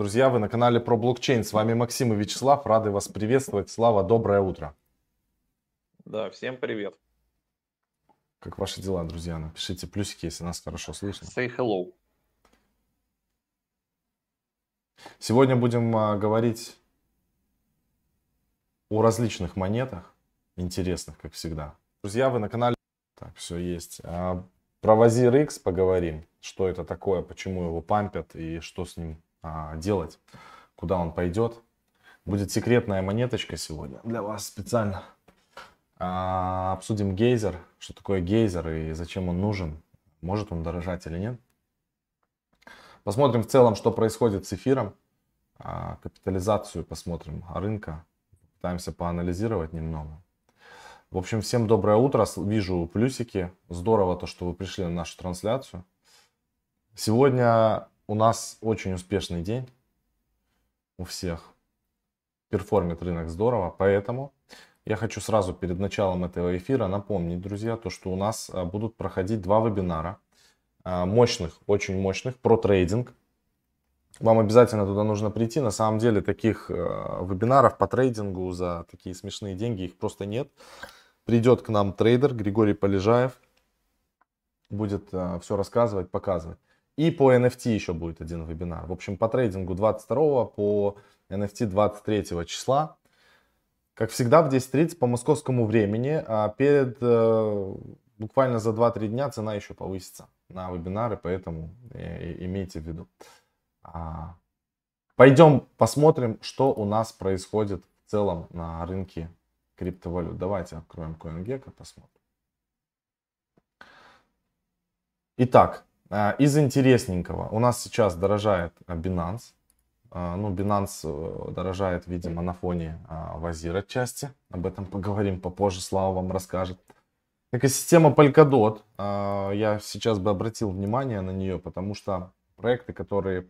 Друзья, вы на канале про блокчейн. С вами Максим и Вячеслав. Рады вас приветствовать. Слава, доброе утро. Да, всем привет. Как ваши дела, друзья? Напишите плюсики, если нас хорошо слышно. Say hello. Сегодня будем а, говорить о различных монетах, интересных, как всегда. Друзья, вы на канале... Так, все есть. А, про Вазир X поговорим. Что это такое, почему его пампят и что с ним а, делать, куда он пойдет. Будет секретная монеточка сегодня для вас специально. А, обсудим гейзер, что такое гейзер и зачем он нужен, может он дорожать или нет. Посмотрим в целом, что происходит с эфиром, а, капитализацию посмотрим рынка, пытаемся поанализировать немного. В общем, всем доброе утро, вижу плюсики, здорово то, что вы пришли на нашу трансляцию. Сегодня у нас очень успешный день у всех. Perform ит рынок здорово, поэтому я хочу сразу перед началом этого эфира напомнить, друзья, то, что у нас а, будут проходить два вебинара а, мощных, очень мощных про трейдинг. Вам обязательно туда нужно прийти. На самом деле таких а, вебинаров по трейдингу за такие смешные деньги их просто нет. Придет к нам трейдер Григорий Полежаев, будет все рассказывать, показывать. И по NFT еще будет один вебинар. В общем, по трейдингу 22, по NFT 23 числа. Как всегда в 10.30 по московскому времени. А перед э, буквально за 2-3 дня цена еще повысится на вебинары, поэтому э, имейте в виду. А, пойдем посмотрим, что у нас происходит в целом на рынке криптовалют. Давайте откроем CoinGecko, посмотрим. Итак, из интересненького. У нас сейчас дорожает а, Binance. А, ну, Binance э, дорожает, видимо, на фоне Вазир отчасти. Об этом поговорим попозже, Слава вам расскажет. Экосистема Polkadot. Я сейчас бы обратил внимание на нее, потому что проекты, которые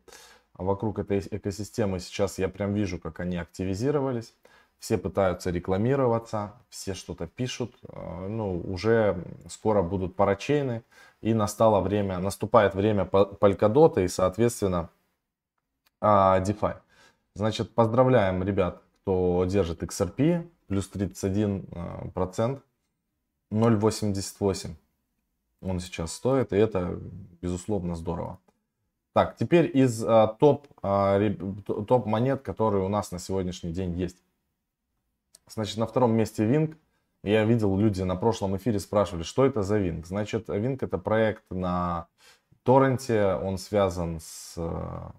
вокруг этой экосистемы сейчас я прям вижу, как они активизировались. Все пытаются рекламироваться, все что-то пишут. Ну, уже скоро будут парачейны и настало время, наступает время Polkadot и, соответственно, а, DeFi. Значит, поздравляем ребят, кто держит XRP, плюс 31%, 0.88 он сейчас стоит, и это, безусловно, здорово. Так, теперь из а, топ, а, топ монет, которые у нас на сегодняшний день есть. Значит, на втором месте Wing я видел, люди на прошлом эфире спрашивали, что это за Wing. Значит, Wing это проект на торренте, он связан с э,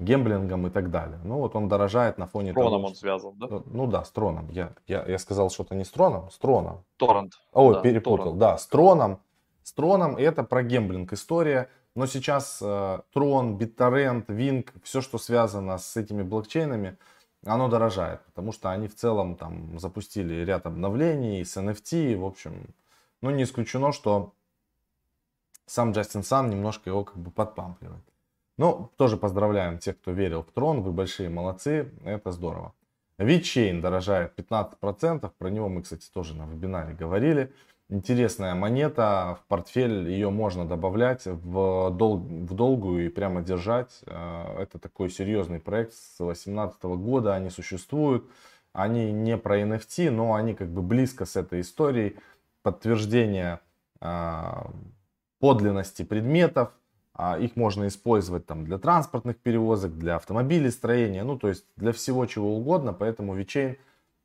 гемблингом и так далее. Ну вот он дорожает на фоне с Троном того, он связан, да? Э, ну да, с Троном. Я, я, я сказал что-то не с Троном, с Троном. Торрент. О, да, перепутал. Торрент. Да, с Троном. С Троном. И это про гемблинг история. Но сейчас э, Трон, BitTorrent, Wing, все, что связано с этими блокчейнами, оно дорожает, потому что они в целом там запустили ряд обновлений с NFT, в общем, ну не исключено, что сам Джастин Сан немножко его как бы подпампливает. Ну, тоже поздравляем тех, кто верил в трон, вы большие молодцы, это здорово. VeChain дорожает 15%, про него мы, кстати, тоже на вебинаре говорили интересная монета, в портфель ее можно добавлять в, дол в долгую и прямо держать. Э, это такой серьезный проект с 2018 года, они существуют. Они не про NFT, но они как бы близко с этой историей. Подтверждение э, подлинности предметов, а их можно использовать там для транспортных перевозок, для автомобилестроения, ну то есть для всего чего угодно, поэтому VeChain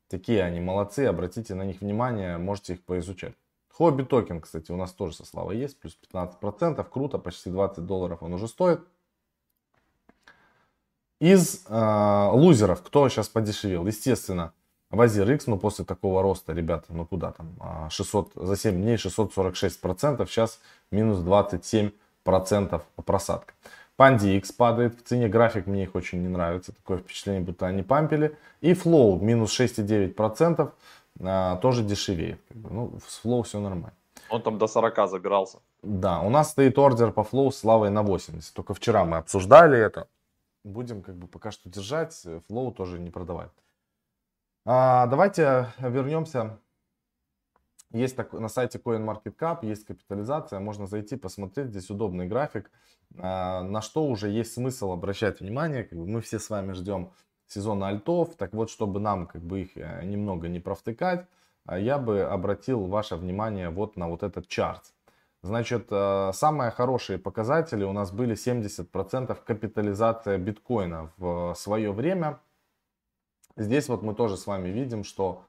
такие они молодцы, обратите на них внимание, можете их поизучать. Хобби токен, кстати, у нас тоже со Славой есть, плюс 15%, круто, почти 20 долларов он уже стоит. Из э, лузеров, кто сейчас подешевел? Естественно, Вазир X, ну после такого роста, ребята, ну куда там, 600, а, за 7 дней 646%, сейчас минус 27% просадка. Панди X падает в цене, график мне их очень не нравится, такое впечатление, будто они пампили. И Flow минус 6,9%, а, тоже дешевеет. Ну, с Flow все нормально. Он там до 40 забирался. Да, у нас стоит ордер по Flow с Славой на 80. Только вчера мы обсуждали это. Будем как бы пока что держать. Flow тоже не продавать. А, давайте вернемся Есть так, на сайте CoinMarketCap, есть капитализация, можно зайти, посмотреть, здесь удобный график, а, на что уже есть смысл обращать внимание. Как бы мы все с вами ждем сезона альтов, так вот, чтобы нам как бы их э, немного не провтыкать, а, я бы обратил ваше внимание вот на вот этот чарт. Значит, э, самые хорошие показатели у нас были 70% капитализация биткоина в свое время. Здесь вот мы тоже с вами видим, что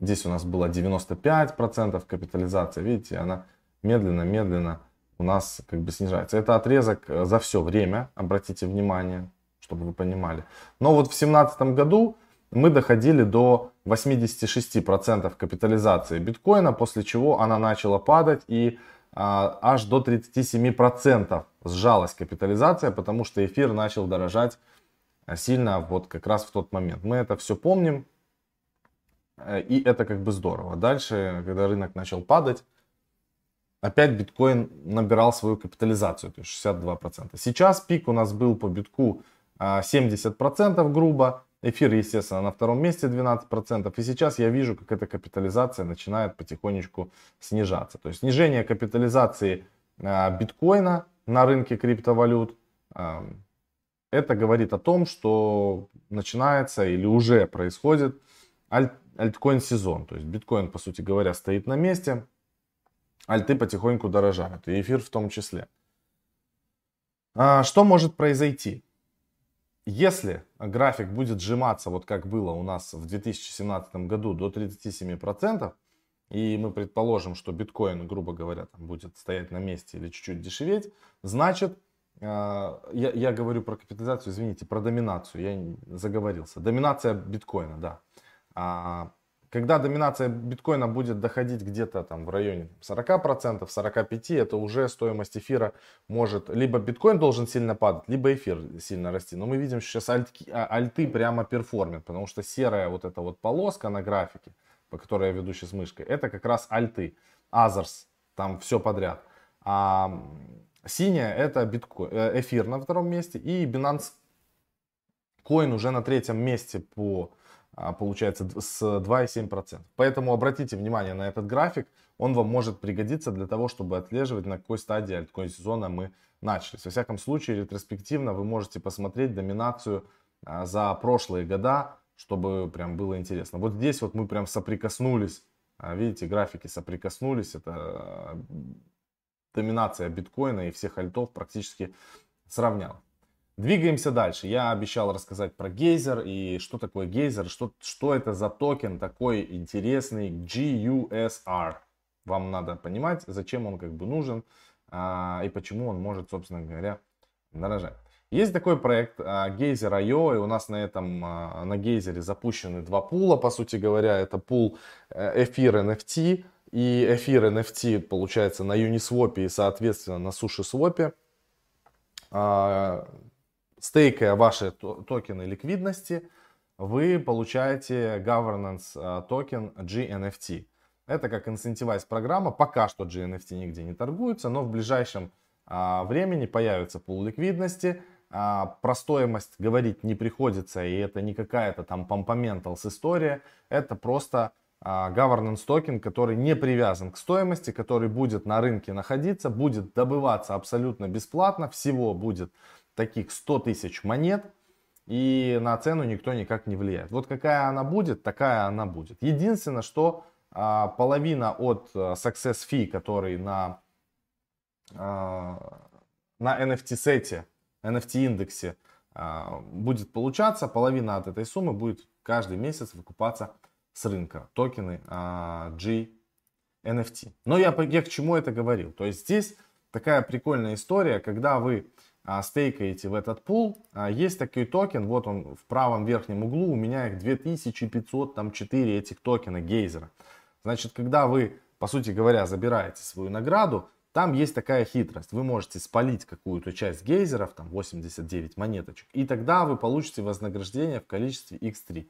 Здесь у нас было 95% капитализация. Видите, она медленно-медленно у нас как бы снижается. Это отрезок э, за все время, обратите внимание, чтобы вы понимали. Но вот в 2017 году мы доходили до 86% капитализации биткоина, после чего она начала падать и а, аж до 37% сжалась капитализация, потому что эфир начал дорожать э, сильно вот как раз в тот момент. Мы это все помним, Э, и это как бы здорово. Дальше, когда рынок начал падать, опять биткоин набирал свою капитализацию, то есть 62%. Сейчас пик у нас был по битку 70% а, грубо. Эфир, естественно, на втором месте 12%. И сейчас я вижу, как эта капитализация начинает потихонечку снижаться. То есть снижение капитализации а, биткоина на рынке криптовалют, а, это говорит о том, что начинается или уже происходит аль альткоин сезон. То есть биткоин, по сути говоря, стоит на месте, альты потихоньку дорожают, и эфир в том числе. А, что может произойти? Если график будет сжиматься, вот как было у нас в 2017 году, до 37%, и мы предположим, что биткоин, грубо говоря, там будет стоять на месте или чуть-чуть дешеветь, значит, а, я, я говорю про капитализацию, извините, про доминацию, я заговорился. Доминация биткоина, да. Когда доминация биткоина будет доходить где-то там в районе 40%, 45%, это уже стоимость эфира может, либо биткоин должен сильно падать, либо эфир сильно расти. Но мы видим, что сейчас альтки, а, альты прямо перформят, потому что серая вот эта вот полоска на графике, по которой я веду сейчас мышкой, это как раз альты, Азерс, там все подряд. А синяя это биткоин, э, эфир на втором месте и Binance Coin уже на третьем месте по получается с 2,7%. Поэтому обратите внимание на этот график, он вам может пригодиться для того, чтобы отслеживать, на какой стадии альткоин сезона мы начали. Во всяком случае, ретроспективно вы можете посмотреть доминацию а, за прошлые года, чтобы прям было интересно. Вот здесь вот мы прям соприкоснулись, а, видите, графики соприкоснулись, это доминация биткоина и всех альтов практически сравняла. Двигаемся дальше. Я обещал рассказать про гейзер и что такое гейзер, что, что это за токен такой интересный GYSR. Вам надо понимать, зачем он как бы нужен а, и почему он может, собственно говоря, дорожать. Есть такой проект а, Geyser.io, и у нас на этом, а, на Гейзере запущены два пула, по сути говоря, это пул эфир NFT и эфир NFT получается на Uniswap и, соответственно, на SushiSwap. Стейкая ваши токены ликвидности, вы получаете governance а, токен GNFT. Это как incentivize программа. Пока что GNFT нигде не торгуется, но в ближайшем а, времени появится пул ликвидности. А, про стоимость говорить не приходится, и это не какая-то там pumpamentals история. Это просто governance токен, который не привязан к стоимости, который будет на рынке находиться, будет добываться абсолютно бесплатно, всего будет таких 100 тысяч монет, и на цену никто никак не влияет. Вот какая она будет, такая она будет. Единственное, что а, половина от а, success fee, который на, а, на NFT сете, NFT индексе а, будет получаться, половина от этой суммы будет каждый месяц выкупаться с рынка токены а, G NFT. Но я, я к чему это говорил? То есть здесь такая прикольная история, когда вы стейкаете в этот пул, а, есть такой токен, вот он в правом верхнем углу, у меня их 2504 этих токена гейзера. Значит, когда вы, по сути говоря, забираете свою награду, там есть такая хитрость. Вы можете спалить какую-то часть гейзеров, там 89 монеточек, и тогда вы получите вознаграждение в количестве x3.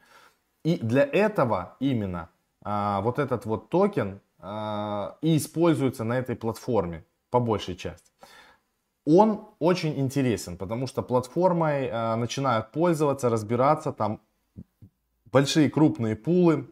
И для этого именно а, вот этот вот токен а, и используется на этой платформе по большей части он очень интересен, потому что платформой э, начинают пользоваться, разбираться, там большие крупные пулы,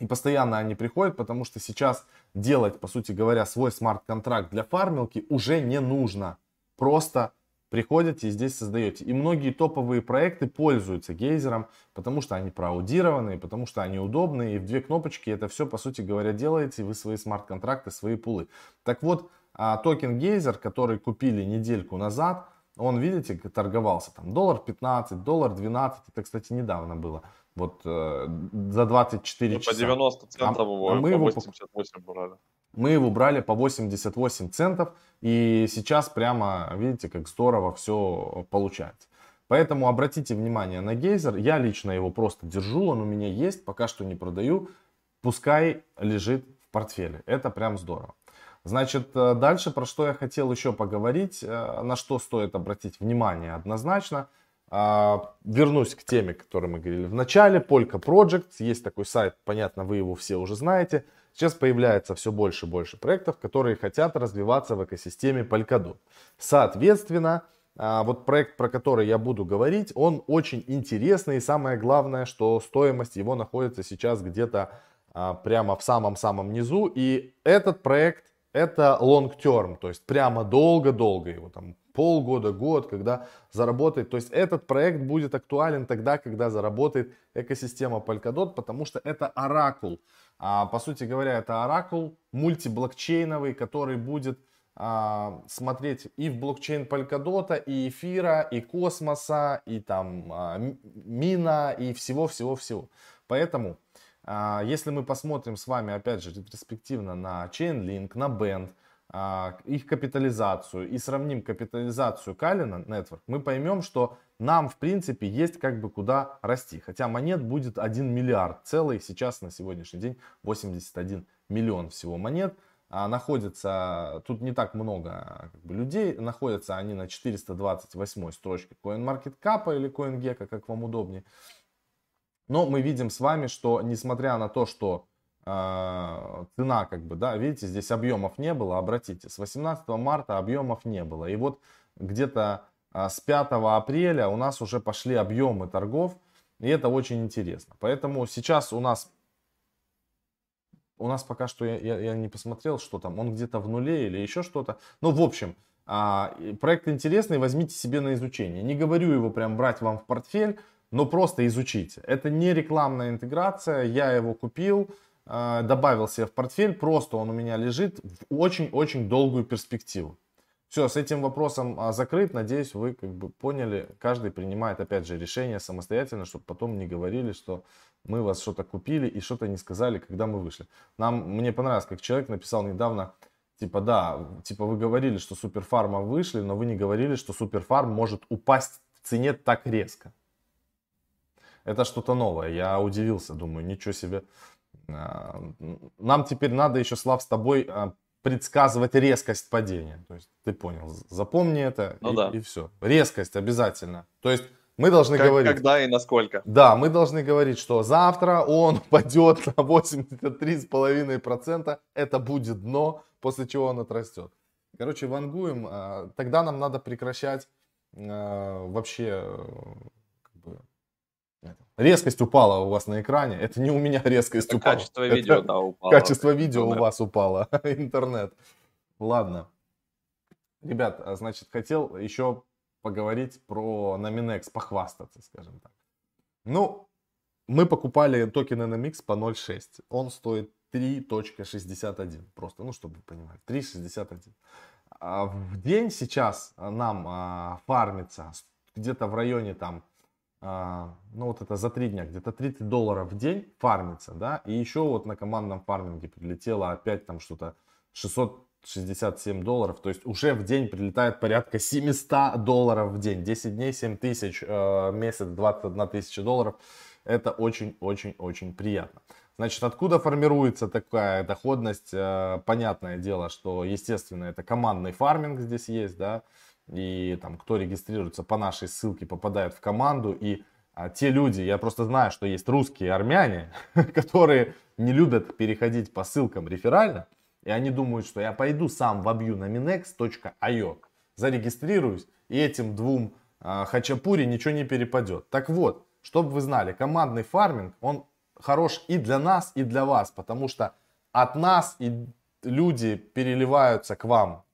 И постоянно они приходят, потому что сейчас делать, по сути говоря, свой смарт-контракт для фармилки уже не нужно. Просто приходите и здесь создаете. И многие топовые проекты пользуются гейзером, потому что они проаудированные, потому что они удобные. И в две кнопочки это все, по сути говоря, делаете. Вы свои смарт-контракты, свои пулы. Так вот, а, токен гейзер, который купили недельку назад, он, видите, торговался там доллар 15, доллар 12. Это, кстати, недавно было. Вот э, за 24 ну, часа. По 90 центов а, его, а мы по 88 его, брали. Мы его брали по 88 центов. И сейчас прямо, видите, как здорово все получается. Поэтому обратите внимание на гейзер. Я лично его просто держу, он у меня есть, пока что не продаю. Пускай лежит в портфеле. Это прям здорово. Значит, э, дальше про что я хотел еще поговорить, э, на что стоит обратить внимание однозначно. А, вернусь к теме, о которой мы говорили в начале. Polka Project. Есть такой сайт, понятно, вы его все уже знаете. Сейчас появляется все больше и больше проектов, которые хотят развиваться в экосистеме Polkadot. Соответственно, а, вот проект, про который я буду говорить, он очень интересный. И самое главное, что стоимость его находится сейчас где-то а, прямо в самом-самом низу. И этот проект это long term, то есть прямо долго-долго его там полгода, год, когда заработает. То есть этот проект будет актуален тогда, когда заработает экосистема Polkadot, потому что это оракул. А, по сути говоря, это оракул мультиблокчейновый, который будет а, смотреть и в блокчейн Polkadot, и эфира, и космоса, и там а, мина, и всего-всего-всего. Поэтому если мы посмотрим с вами, опять же, ретроспективно на Chainlink, на Band, а, их капитализацию и сравним капитализацию Калина Network, мы поймем, что нам, в принципе, есть как бы куда расти. Хотя монет будет 1 миллиард целый, сейчас на сегодняшний день 81 миллион всего монет. А находится, тут не так много как бы, людей, находятся они на 428 строчке CoinMarketCap или CoinGecko, как вам удобнее. Но мы видим с вами, что несмотря на то, что э, цена, как бы, да, видите, здесь объемов не было, обратите, с 18 марта объемов не было. И вот где-то э, с 5 апреля у нас уже пошли объемы торгов, и это очень интересно. Поэтому сейчас у нас, у нас пока что, я, я, я не посмотрел, что там, он где-то в нуле или еще что-то. Ну, в общем, э, проект интересный, возьмите себе на изучение. Не говорю его прям брать вам в портфель, но просто изучите. Это не рекламная интеграция, я его купил, э, добавил себе в портфель, просто он у меня лежит в очень-очень долгую перспективу. Все, с этим вопросом а, закрыт. Надеюсь, вы как бы поняли. Каждый принимает, опять же, решение самостоятельно, чтобы потом не говорили, что мы вас что-то купили и что-то не сказали, когда мы вышли. Нам, мне понравилось, как человек написал недавно, типа, да, типа вы говорили, что суперфарма вышли, но вы не говорили, что суперфарм может упасть в цене так резко это что-то новое. Я удивился, думаю, ничего себе. А, нам теперь надо еще, Слав, с тобой а, предсказывать резкость падения. То есть ты понял, запомни это ну, и, да. и все. Резкость обязательно. То есть мы должны как, говорить... Когда и насколько. Да, мы должны говорить, что завтра он упадет на 83,5%. Это будет дно, после чего он отрастет. Короче, вангуем. А, тогда нам надо прекращать вообще Резкость упала у вас на экране. Это не у меня резкость это упала. Качество видео, да, упало. Качество видео интернет. у вас упало. Интернет. Ладно. Ребят, а, значит, хотел еще поговорить про Nominex, похвастаться, скажем так. Ну, мы покупали токен NMX по 0.6. Он стоит 3.61. Просто, ну, чтобы вы понимали. 3.61. А в день сейчас нам а, фармится где-то в районе там ну вот это за три дня, где-то 30 долларов в день фармится, да, и еще вот на командном фарминге прилетело опять там что-то 667 долларов, то есть уже в день прилетает порядка 700 долларов в день, 10 дней 7 тысяч, э, месяц 21 тысяча долларов, это очень-очень-очень приятно. Значит, откуда формируется такая доходность? Э, понятное дело, что, естественно, это командный фарминг здесь есть, да, и там, кто регистрируется по нашей ссылке, попадает в команду. И а, те люди, я просто знаю, что есть русские армяне, которые не любят переходить по ссылкам реферально, и они думают, что я пойду сам вобью на minex.io, зарегистрируюсь, и этим двум а, хачапури ничего не перепадет. Так вот, чтобы вы знали, командный фарминг, он хорош и для нас, и для вас, потому что от нас и люди переливаются к вам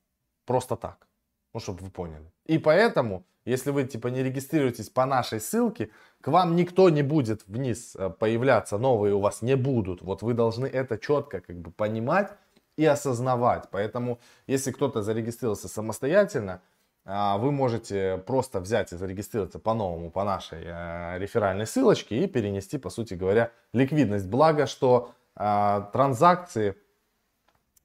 просто так. Ну, чтобы вы поняли. И поэтому, если вы типа не регистрируетесь по нашей ссылке, к вам никто не будет вниз э, появляться, новые у вас не будут. Вот вы должны это четко как бы понимать и осознавать. Поэтому, если кто-то зарегистрировался самостоятельно, а, вы можете просто взять и зарегистрироваться по-новому по нашей э, реферальной ссылочке и перенести, по сути говоря, ликвидность. Благо, что а, транзакции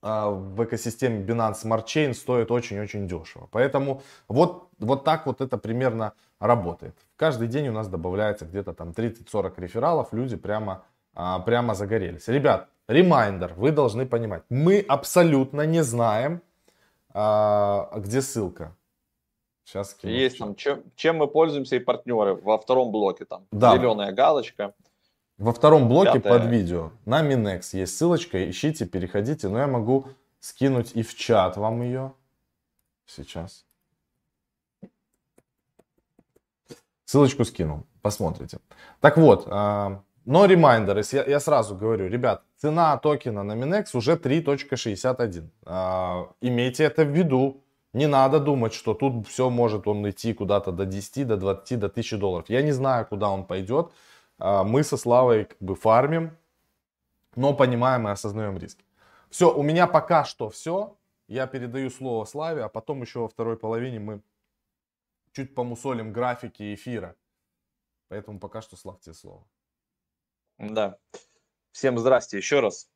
в экосистеме Binance Smart Chain стоят очень-очень дешево. Поэтому вот, вот так вот это примерно работает. Каждый день у нас добавляется где-то там 30-40 рефералов, люди прямо, прямо загорелись. Ребят, ремайдер, вы должны понимать, мы абсолютно не знаем, где ссылка. Сейчас кину. Есть там, чем, чем мы пользуемся и партнеры во втором блоке там. Да. Зеленая галочка. Во втором блоке Пятая. под видео на Минекс есть ссылочка, ищите, переходите. Но я могу скинуть и в чат вам ее. Сейчас. Ссылочку скинул, посмотрите. Так вот, а, но ремайдер, я, я сразу говорю, ребят, цена токена на Минекс уже 3.61. А, имейте это в виду, не надо думать, что тут все может он идти куда-то до 10, до 20, до 1000 долларов. Я не знаю, куда он пойдет. А, мы со Славой как бы фармим, но понимаем и осознаем риски. Все, у меня пока что все. Я передаю слово Славе, а потом еще во второй половине мы чуть помусолим графики эфира. Поэтому пока что, Слав, тебе слово. Да. Всем здрасте еще раз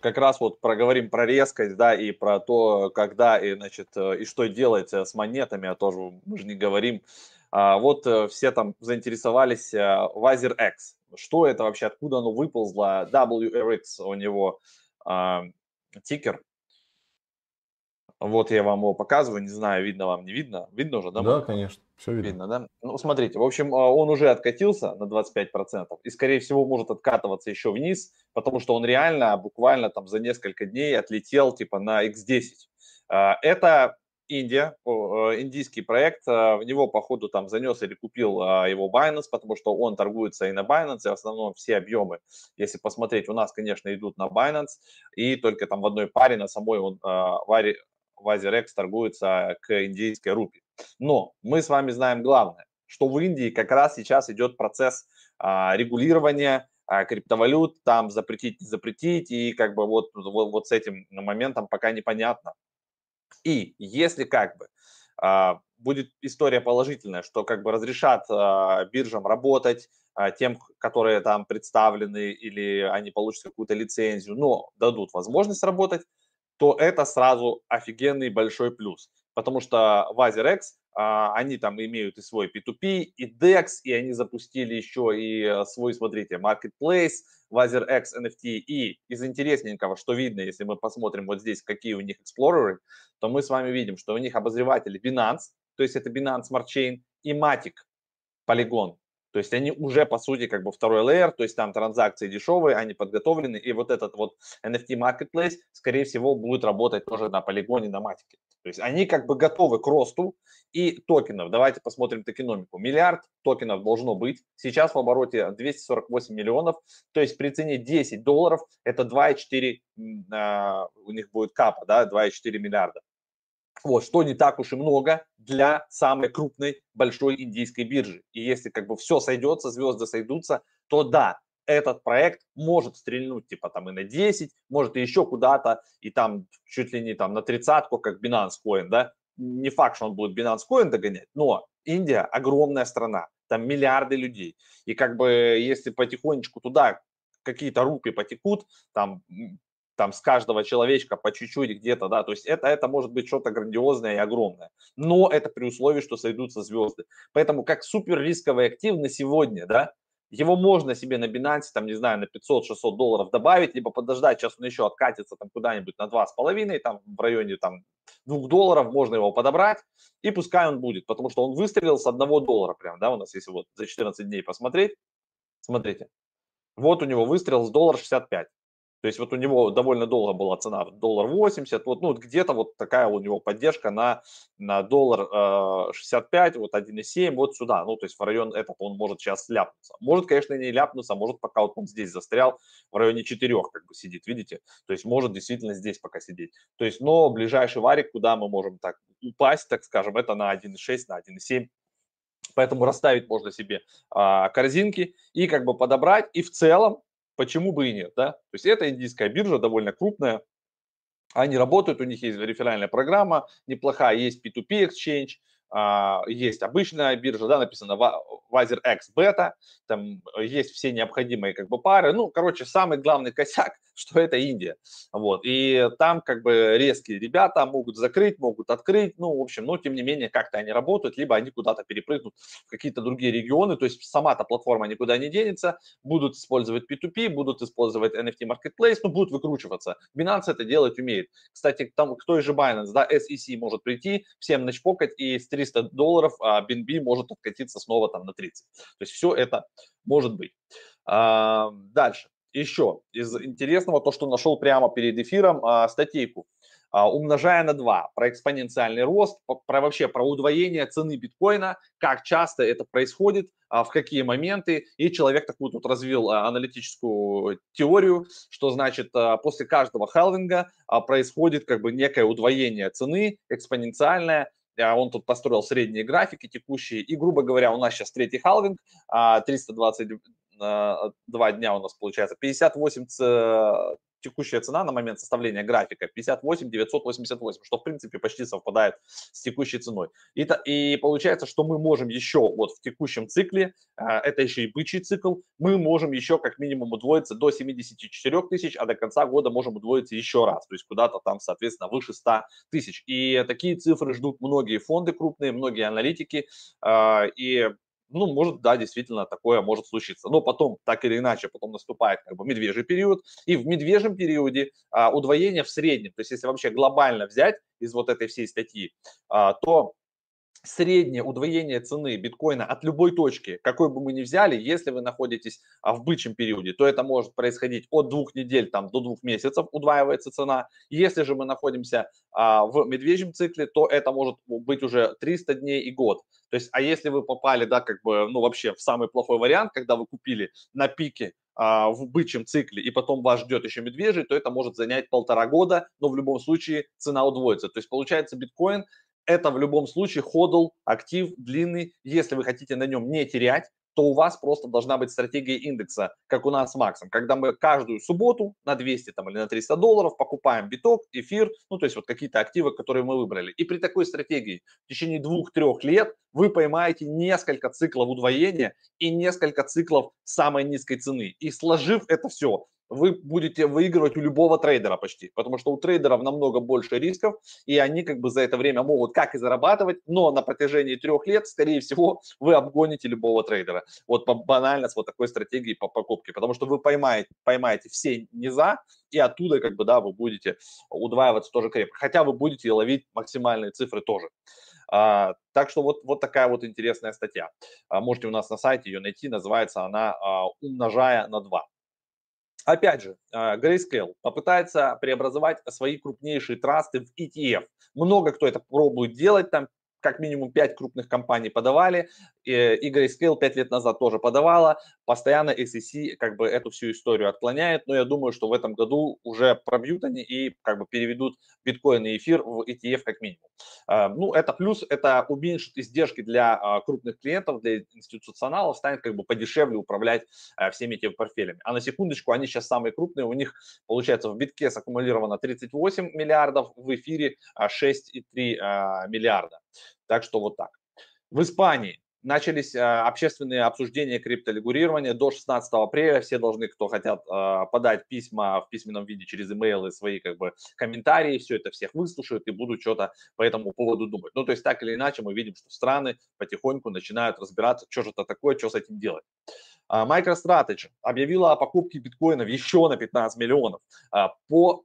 как раз вот проговорим про резкость, да, и про то, когда и, значит, э, и что делать э, с монетами, а тоже мы же не говорим. А, вот э, все там заинтересовались Вазер X. Что это вообще, откуда оно выползло? WRX у него а, тикер. Вот я вам его показываю, не знаю, видно вам, не видно. Видно уже, да? Да, конечно, все видно. видно да? Ну, смотрите, в общем, а, он уже откатился на 25% и, скорее всего, может откатываться еще вниз, потому что он реально буквально там за несколько дней отлетел типа на X10. А, это Индия, индийский проект, а, в него, походу, там занес или купил его Binance, потому что он торгуется и на Binance, и в основном все объемы, если посмотреть, у нас, конечно, идут на Binance, и только там в одной паре на самой он, WazirX торгуется к индийской рупии. Но мы с вами знаем главное, что в Индии как раз сейчас идет процесс а, регулирования а, криптовалют, там запретить, не запретить, и как бы вот, вот, вот с этим моментом пока непонятно. И если как бы а, будет история положительная, что как бы разрешат а, биржам работать, а, тем, которые там представлены, или они получат какую-то лицензию, но дадут возможность работать, то это сразу офигенный большой плюс. Потому что в AzerX а, они там имеют и свой P2P, и DEX, и они запустили еще и э, свой, смотрите, Marketplace, в AzerX NFT. И из интересненького, что видно, если мы посмотрим вот здесь, какие у них эксплореры, то мы с вами видим, что у них обозреватели Binance, то есть это Binance Smart Chain, и Matic, Polygon. То есть они уже, по сути, как бы второй лейер, то есть там транзакции дешевые, они подготовлены, и вот этот вот NFT Marketplace, скорее всего, будет работать тоже на полигоне, на матике. То есть они как бы готовы к росту и токенов. Давайте посмотрим токеномику. Миллиард токенов должно быть. Сейчас в обороте 248 миллионов. То есть при цене 10 долларов это 2,4 а, у них будет капа, да, 2,4 миллиарда. Вот, что не так уж и много для самой крупной большой индийской биржи. И если как бы все сойдется, звезды сойдутся, то да, этот проект может стрельнуть типа там и на 10, может и еще куда-то, и там чуть ли не там на тридцатку, как Binance Coin, да. Не факт, что он будет Binance Coin догонять, но Индия огромная страна, там миллиарды людей. И как бы если потихонечку туда какие-то рупи потекут, там там с каждого человечка по чуть-чуть где-то, да, то есть это, это может быть что-то грандиозное и огромное, но это при условии, что сойдутся звезды. Поэтому как супер рисковый актив на сегодня, да, его можно себе на Binance, там, не знаю, на 500-600 долларов добавить, либо подождать, сейчас он еще откатится там куда-нибудь на 2,5, там в районе там 2 долларов, можно его подобрать, и пускай он будет, потому что он выстрелил с 1 доллара прям, да, у нас если вот за 14 дней посмотреть, смотрите, вот у него выстрел с доллара 65, То есть вот у него довольно долго была цена доллар 80, вот, ну, где-то вот такая у него поддержка на, на доллар э, 65, вот 1,7, вот сюда. Ну, то есть в район этот он может сейчас ляпнуться. Может, конечно, не ляпнуться, может, пока вот он здесь застрял, в районе 4 как бы сидит, видите? То есть может действительно здесь пока сидеть. То есть, но ближайший варик, куда мы можем так упасть, так скажем, это на 1,6, на 1,7 поэтому расставить можно себе а, корзинки и как бы подобрать, и в целом, почему бы и нет, да, то есть это индийская биржа, довольно крупная, они работают, у них есть реферальная программа неплохая, есть P2P exchange, есть обычная биржа, да, написано Wiser X Beta, там есть все необходимые как бы пары. Ну, короче, самый главный косяк, что это Индия. Вот, и там как бы резкие ребята могут закрыть, могут открыть, ну, в общем, но тем не менее как-то они работают, либо они куда-то перепрыгнут в какие-то другие регионы, то есть сама-то платформа никуда не денется, будут использовать P2P, будут использовать NFT Marketplace, ну, будут выкручиваться. Binance это делать умеет. Кстати, там к той же Binance, да, SEC может прийти, всем начпокать и с 300 долларов, а BNB может откатиться снова там на 30. То есть все это может быть. А, дальше. Еще из интересного, то, что нашел прямо перед эфиром, а, статейку а, умножая на 2, про экспоненциальный рост, про вообще про удвоение цены биткоина, как часто это происходит, в какие моменты. И человек такую тут развил аналитическую теорию, что значит после каждого хелвинга происходит как бы некое удвоение цены экспоненциальное, а он тут построил средние графики текущие, и, грубо говоря, у нас сейчас третий халвинг, 322 а, дня у нас получается, 58 текущая цена на момент составления графика 58 988, что в принципе почти совпадает с текущей ценой. И, и получается, что мы можем еще вот в текущем цикле, а, это еще и бычий цикл, мы можем еще как минимум удвоиться до 74 тысяч, а до конца года можем удвоиться еще раз, то есть куда-то там, соответственно, выше 100 тысяч. И такие цифры ждут многие фонды крупные, многие аналитики, а, и ну, может, да, действительно, такое может случиться. Но потом, так или иначе, потом наступает как бы медвежий период, и в медвежьем периоде а, удвоение в среднем, то есть если вообще глобально взять из вот этой всей статьи, а, то среднее удвоение цены биткоина от любой точки, какой бы мы ни взяли, если вы находитесь а, в бычьем периоде, то это может происходить от двух недель там, до двух месяцев, удваивается цена. Если же мы находимся а, в медвежьем цикле, то это может быть уже 300 дней и год. То есть, а если вы попали, да, как бы, ну, вообще в самый плохой вариант, когда вы купили на пике а, в бычьем цикле, и потом вас ждет еще медвежий, то это может занять полтора года, но в любом случае цена удвоится. То есть получается биткоин это в любом случае ходл, актив длинный. Если вы хотите на нем не терять, то у вас просто должна быть стратегия индекса, как у нас с Максом, когда мы каждую субботу на 200 там, или на 300 долларов покупаем биток, эфир, ну то есть вот какие-то активы, которые мы выбрали. И при такой стратегии в течение двух-трех лет вы поймаете несколько циклов удвоения и несколько циклов самой низкой цены. И сложив это все, вы будете выигрывать у любого трейдера почти, потому что у трейдеров намного больше рисков, и они как бы за это время могут как и зарабатывать, но на протяжении трех лет, скорее всего, вы обгоните любого трейдера. Вот банально с вот такой стратегией по покупке, потому что вы поймаете, поймаете все низа, и оттуда как бы, да, вы будете удваиваться тоже крепко, хотя вы будете ловить максимальные цифры тоже. А, так что вот, вот такая вот интересная статья. А, можете у нас на сайте ее найти, называется она а, «Умножая на 2». Опять же, а, Grayscale попытается преобразовать свои крупнейшие трасты в ETF. Много кто это пробует делать, там как минимум 5 крупных компаний подавали, и Grayscale 5 лет назад тоже подавала, постоянно SEC как бы эту всю историю отклоняет, но я думаю, что в этом году уже пробьют они и как бы переведут биткоин и эфир в ETF как минимум. А, ну, это плюс, это уменьшит издержки для а, крупных клиентов, для институционалов, станет как бы подешевле управлять всеми этими портфелями. А на секундочку, они сейчас самые крупные, у них, получается, в битке саккумулировано 38 миллиардов, в эфире 6,3 миллиарда. Так что вот так. В Испании начались а, общественные обсуждения криптолигурирования до 16 апреля. Все должны, кто хотят, а, подать письма в письменном виде через имейлы, свои как бы комментарии, все это всех выслушают и будут что-то по этому поводу думать. Ну, то есть так или иначе мы видим, что страны потихоньку начинают разбираться, что же это такое, что с этим делать. А, MicroStrategy объявила о покупке биткоинов еще на 15 миллионов по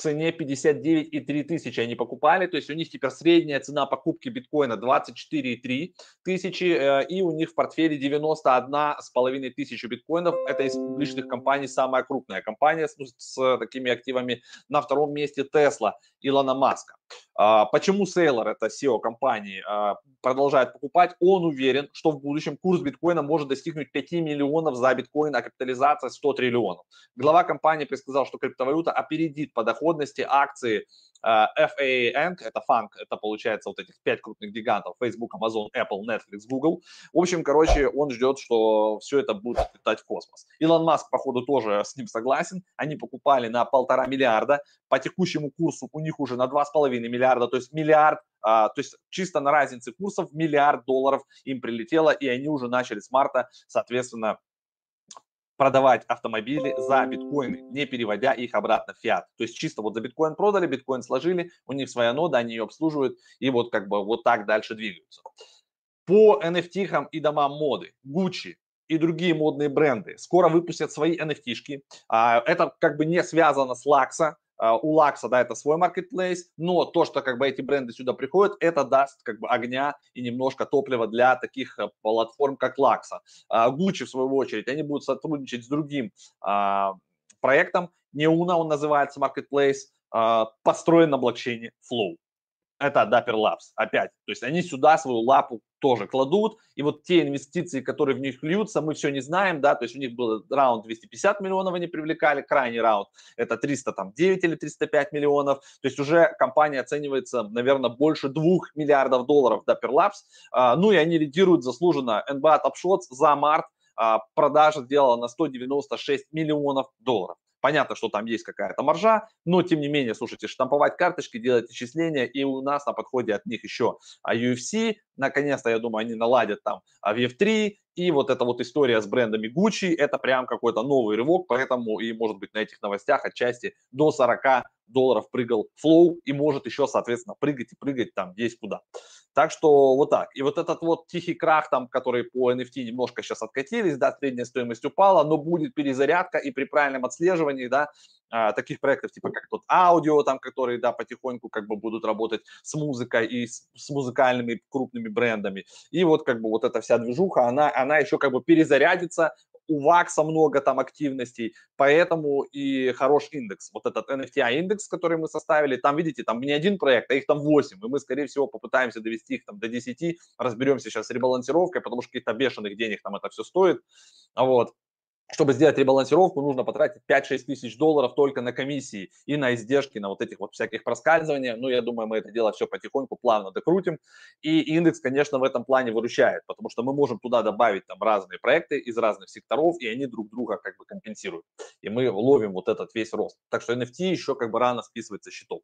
цене 59,3 тысячи они покупали, то есть у них теперь средняя цена покупки биткоина 24,3 тысячи, э, и у них в портфеле 91,5 тысячи биткоинов. Это из публичных компаний самая крупная компания с, с такими активами. На втором месте Tesla Илона Маска. А, почему Сейлор, это SEO компании, а, продолжает покупать? Он уверен, что в будущем курс биткоина может достигнуть 5 миллионов за биткоин, а капитализация 100 триллионов. Глава компании предсказал, что криптовалюта опередит по доходности акции FAANG, это фанк, это получается вот этих пять крупных гигантов, Facebook, Amazon, Apple, Netflix, Google. В общем, короче, он ждет, что все это будет отлетать в космос. Илон Маск, походу, тоже с ним согласен. Они покупали на полтора миллиарда. По текущему курсу у них уже на два с половиной миллиарда, то есть миллиард а, то есть чисто на разнице курсов миллиард долларов им прилетело, и они уже начали с марта, соответственно, продавать автомобили за биткоины, не переводя их обратно в фиат. То есть чисто вот за биткоин продали, биткоин сложили, у них своя нода, они ее обслуживают и вот как бы вот так дальше двигаются. По NFT и домам моды, Gucci, и другие модные бренды скоро выпустят свои NFT-шки. А, это как бы не связано с Лакса, у Лакса, да, это свой marketplace, но то, что как бы эти бренды сюда приходят, это даст как бы огня и немножко топлива для таких э, платформ, как Лакса. Gucci, в свою очередь, они будут сотрудничать с другим а, проектом, Неуна он называется а, построен на блокчейне Flow это Dapper Labs опять. То есть они сюда свою лапу тоже кладут. И вот те инвестиции, которые в них льются, мы все не знаем, да, то есть у них был раунд 250 миллионов они привлекали, крайний раунд это 309 или 305 миллионов. То есть уже компания оценивается, наверное, больше 2 миллиардов долларов Dapper Labs. А, ну и они лидируют заслуженно NBA Top Shots за март а, продажа сделала на 196 миллионов долларов. Понятно, что там есть какая-то маржа, но тем не менее, слушайте, штамповать карточки, делать отчисления, и у нас на подходе от них еще UFC, наконец-то, я думаю, они наладят там VF3, и вот эта вот история с брендами Gucci, это прям какой-то новый рывок, поэтому и может быть на этих новостях отчасти до 40 долларов прыгал Flow и может еще, соответственно, прыгать и прыгать там есть куда. Так что вот так. И вот этот вот тихий крах, там, который по NFT немножко сейчас откатились, да, средняя стоимость упала, но будет перезарядка и при правильном отслеживании, да, а, таких проектов, типа как тот аудио, там, которые, да, потихоньку как бы будут работать с музыкой и с, с музыкальными крупными брендами. И вот как бы вот эта вся движуха, она, она еще как бы перезарядится, у ВАКСа много там активностей, поэтому и хорош индекс. Вот этот NFTI индекс, который мы составили, там, видите, там не один проект, а их там 8, и мы, скорее всего, попытаемся довести их там до 10, разберемся сейчас с ребалансировкой, потому что каких-то бешеных денег там это все стоит, вот чтобы сделать ребалансировку, нужно потратить 5-6 тысяч долларов только на комиссии и на издержки, на вот этих вот всяких проскальзываний. Ну, я думаю, мы это дело все потихоньку, плавно докрутим. И индекс, конечно, в этом плане выручает, потому что мы можем туда добавить там разные проекты из разных секторов, и они друг друга как бы компенсируют. И мы ловим вот этот весь рост. Так что NFT еще как бы рано списывается счетов.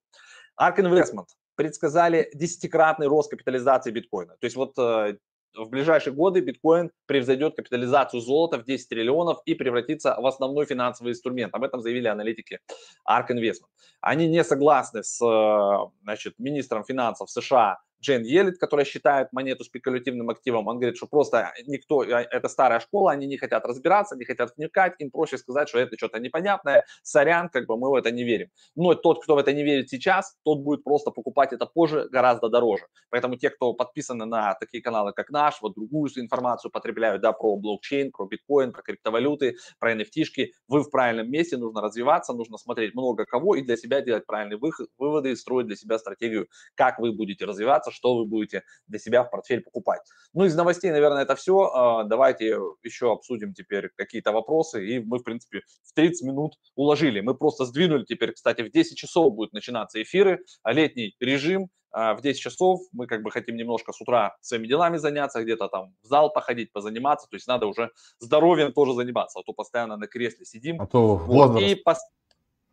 ARK Investment предсказали десятикратный рост капитализации биткоина. То есть вот э, в ближайшие годы биткоин превзойдет капитализацию золота в 10 триллионов и превратится в основной финансовый инструмент. Об этом заявили аналитики ARK Investment. Они не согласны с э, значит, министром финансов США Джейн Елит, которая считает монету спекулятивным активом, он говорит, что просто никто, а, это старая школа, они не хотят разбираться, не хотят вникать, им проще сказать, что это что-то непонятное, сорян, как бы мы в это не верим. Но тот, кто в это не верит сейчас, тот будет просто покупать это позже гораздо дороже. Поэтому те, кто подписаны на такие каналы, как наш, вот другую информацию потребляют, да, про блокчейн, про биткоин, про криптовалюты, про NFT, вы в правильном месте, нужно развиваться, нужно смотреть много кого и для себя делать правильные выводы, строить для себя стратегию, как вы будете развиваться, что вы будете для себя в портфель покупать. Ну, из новостей, наверное, это все. А, давайте еще обсудим теперь какие-то вопросы. И мы, в принципе, в 30 минут уложили. Мы просто сдвинули теперь, кстати, в 10 часов будут начинаться эфиры, летний режим, а, в 10 часов мы как бы хотим немножко с утра своими делами заняться, где-то там в зал походить, позаниматься, то есть надо уже здоровьем тоже заниматься, а то постоянно на кресле сидим. А то вот, и пос...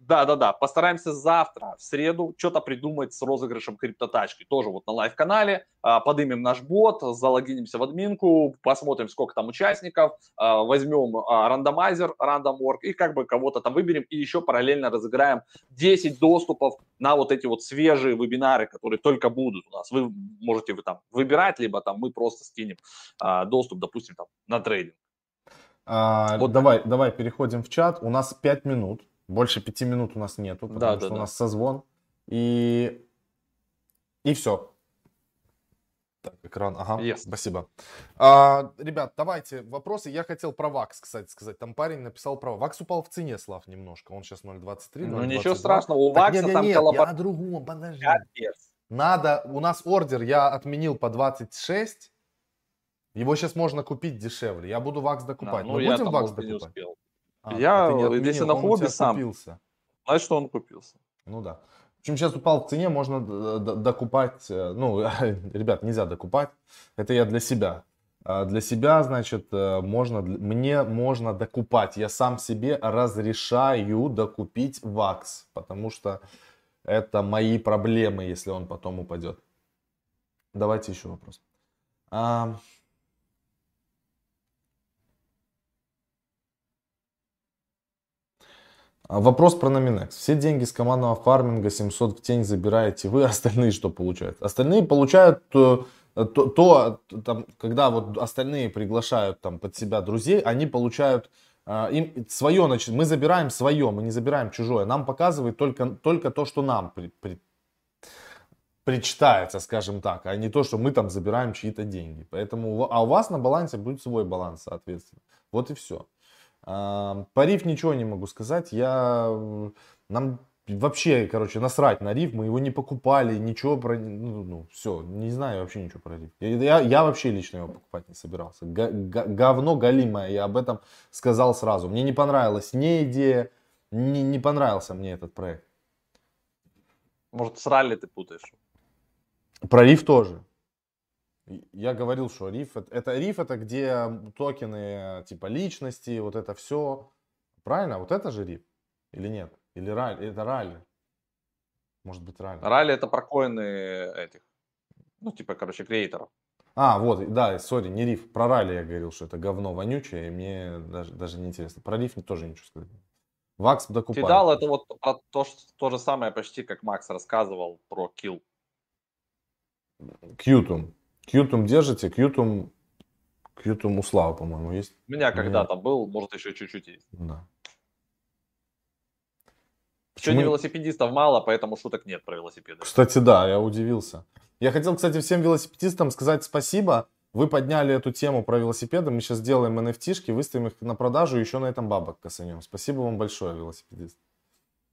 Да, да, да. Постараемся завтра, в среду, что-то придумать с розыгрышем криптотачки. Тоже вот на live-канале. А, подымем наш бот, залогинимся в админку, посмотрим, сколько там участников, а, возьмем а, рандомайзер, random.org и как бы кого-то там выберем. И еще параллельно разыграем 10 доступов на вот эти вот свежие вебинары, которые только будут у нас. Вы можете вы там выбирать, либо там мы просто скинем доступ, допустим, там на трейдинг. А, вот. Давай, давай переходим в чат. У нас 5 минут Больше пяти минут у нас нету, потому Да, что да, у да. нас созвон. И, и все. Так, экран, ага, Yes. спасибо. А, ребят, давайте вопросы. Я хотел про ВАКС, кстати, сказать. Там парень написал про ВАКС упал в цене, Слав, немножко. Он сейчас 0.23, Ну 0.22. ничего страшного, у Так, Вакса нет, там нет, я коллабор- о другом, подожди. Капец. Надо, у нас ордер я отменил по 26. Его сейчас можно купить дешевле. Я буду ВАКС докупать. ну, Мы я будем ВАКС докупать? А, Я, а ты не если отменил, на хобби сам. купился. Что он купился? Ну да. В общем, сейчас упал в цене, можно докупать. э, Ну, ребят, нельзя докупать. Это я для себя. А Для себя, значит, э, можно, мне можно докупать. Я сам себе разрешаю докупить ВАКС, потому что это мои проблемы, если он потом упадет. Давайте еще вопрос. А, Вопрос про Номинекс. Все деньги с командного фарминга 700 в тень забираете вы, а остальные что получают? Остальные получают э, то, то, там, когда вот остальные приглашают там под себя друзей, они получают а, им свое, значит, мы забираем свое, мы не забираем чужое. Нам показывает только, только то, что нам при- при- причитается, скажем так, а не то, что мы там забираем чьи-то деньги. Поэтому, а у вас на балансе будет свой баланс, соответственно. Вот и все. По риф ничего не могу сказать. Я нам вообще, короче, насрать на риф. Мы его не покупали, ничего про, ну, ну все, не знаю вообще ничего про риф. Я, я, я вообще лично его покупать не собирался. Га- га- говно галимое, я об этом сказал сразу. Мне не понравилась ни идея, не, не понравился мне этот проект. Может, с ралли ты путаешь? Про риф тоже. Я говорил, что риф это, это риф это где токены типа личности, вот это все. Правильно? Вот это же риф? Или нет? Или ралли? Это ралли. Может быть ралли. Ралли это про коины этих. Ну, типа, короче, креаторов. А, вот, да, сори, не риф. Про ралли я говорил, что это говно вонючее, и мне даже, даже не интересно. Про риф тоже ничего сказать. Вакс докупает. Тидал это вот про то, что- то же самое почти, как Макс рассказывал про килл. Кьютум. Кьютум держите, Кьютум... Кьютум у Славы, по-моему, есть. У меня когда-то был, может, еще чуть-чуть есть. Да. Сегодня велосипедистов мало, поэтому шуток нет про велосипеды. Кстати, да, я удивился. Я хотел, кстати, всем велосипедистам сказать спасибо. Вы подняли эту тему про велосипеды. Мы сейчас сделаем NFT-шки, выставим их на продажу, еще на этом бабок косанем. Спасибо вам большое, велосипедист.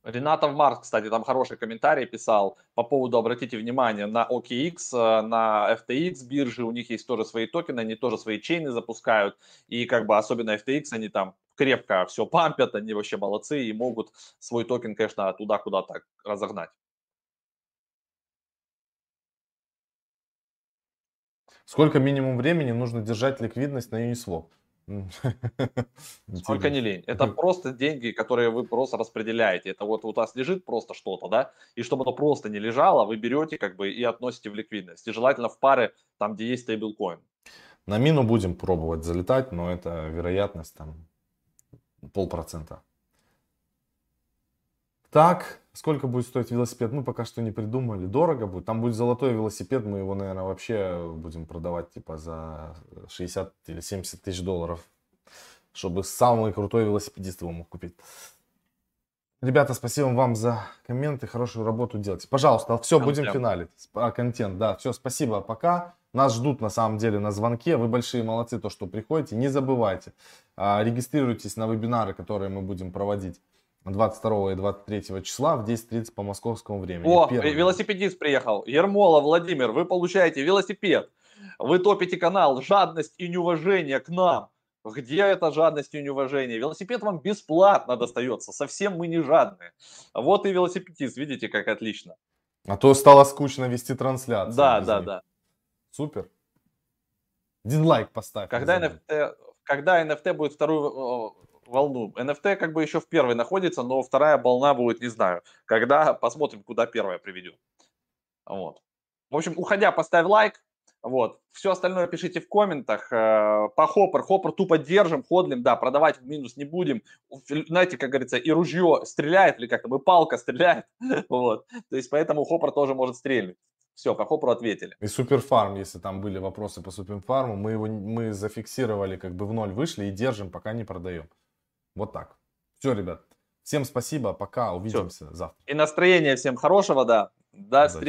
Ренатов Марс, кстати, там хороший комментарий писал по поводу, обратите внимание, на OKX, э, на FTX бирже, у них есть тоже свои токены, они тоже свои чейны запускают, и как бы особенно FTX, они там крепко все пампят, они вообще молодцы и могут свой токен, конечно, туда куда-то разогнать. Сколько минимум времени нужно держать ликвидность на Uniswap? Сколько не лень. Это просто деньги, которые вы просто распределяете. Это вот у вас лежит просто что-то, да, и чтобы оно просто не лежало, вы берете как бы и относите в ликвидность. И желательно в пары, там, где есть стейблкоин. На мину будем пробовать залетать, но это вероятность там полпроцента. Так, сколько будет стоить велосипед? Мы пока что не придумали. Дорого будет. Там будет золотой велосипед, мы его, наверное, вообще будем продавать типа за 60 или 70 тысяч долларов. Чтобы самый крутой велосипедист его мог купить. Ребята, спасибо вам за комменты, хорошую работу делайте. Пожалуйста, все, будем Контент. финалить. А, контент, да, все, спасибо, пока. Нас ждут на самом деле на звонке. Вы большие молодцы, то, что приходите. Не забывайте, а, регистрируйтесь на вебинары, которые мы будем проводить 22 и 23 числа в 10.30 по московскому времени. О, Первый. велосипедист приехал. Ермола Владимир, вы получаете велосипед. Вы топите канал «Жадность и неуважение к нам». Где эта жадность и неуважение? Велосипед вам бесплатно достается. Совсем мы не жадные. Вот и велосипедист. Видите, как отлично. А то стало скучно вести трансляцию. Да, да, них. да. Супер. Один лайк поставь. Когда. NFT, когда NFT будет вторую э, волну? NFT как бы еще в первой находится, но вторая волна будет, не знаю. Когда, посмотрим, куда первая приведет. Вот. В общем, уходя, поставь лайк. Вот. Все остальное пишите в комментах. Э, По хоппер. Хоппер тупо держим, ходлим. Да, продавать в минус не будем. Знаете, как говорится, и ружье стреляет, или как там, и палка стреляет. Вот. То есть, поэтому хоппер тоже может стрельнуть. Все, по хопперу ответили. И суперфарм, если там были вопросы по суперфарму, мы его мы зафиксировали, как бы в ноль вышли и держим, пока не продаем. Вот так. Все, ребят. Всем спасибо, пока, увидимся Все. завтра. И настроения всем хорошего, да. До встречи.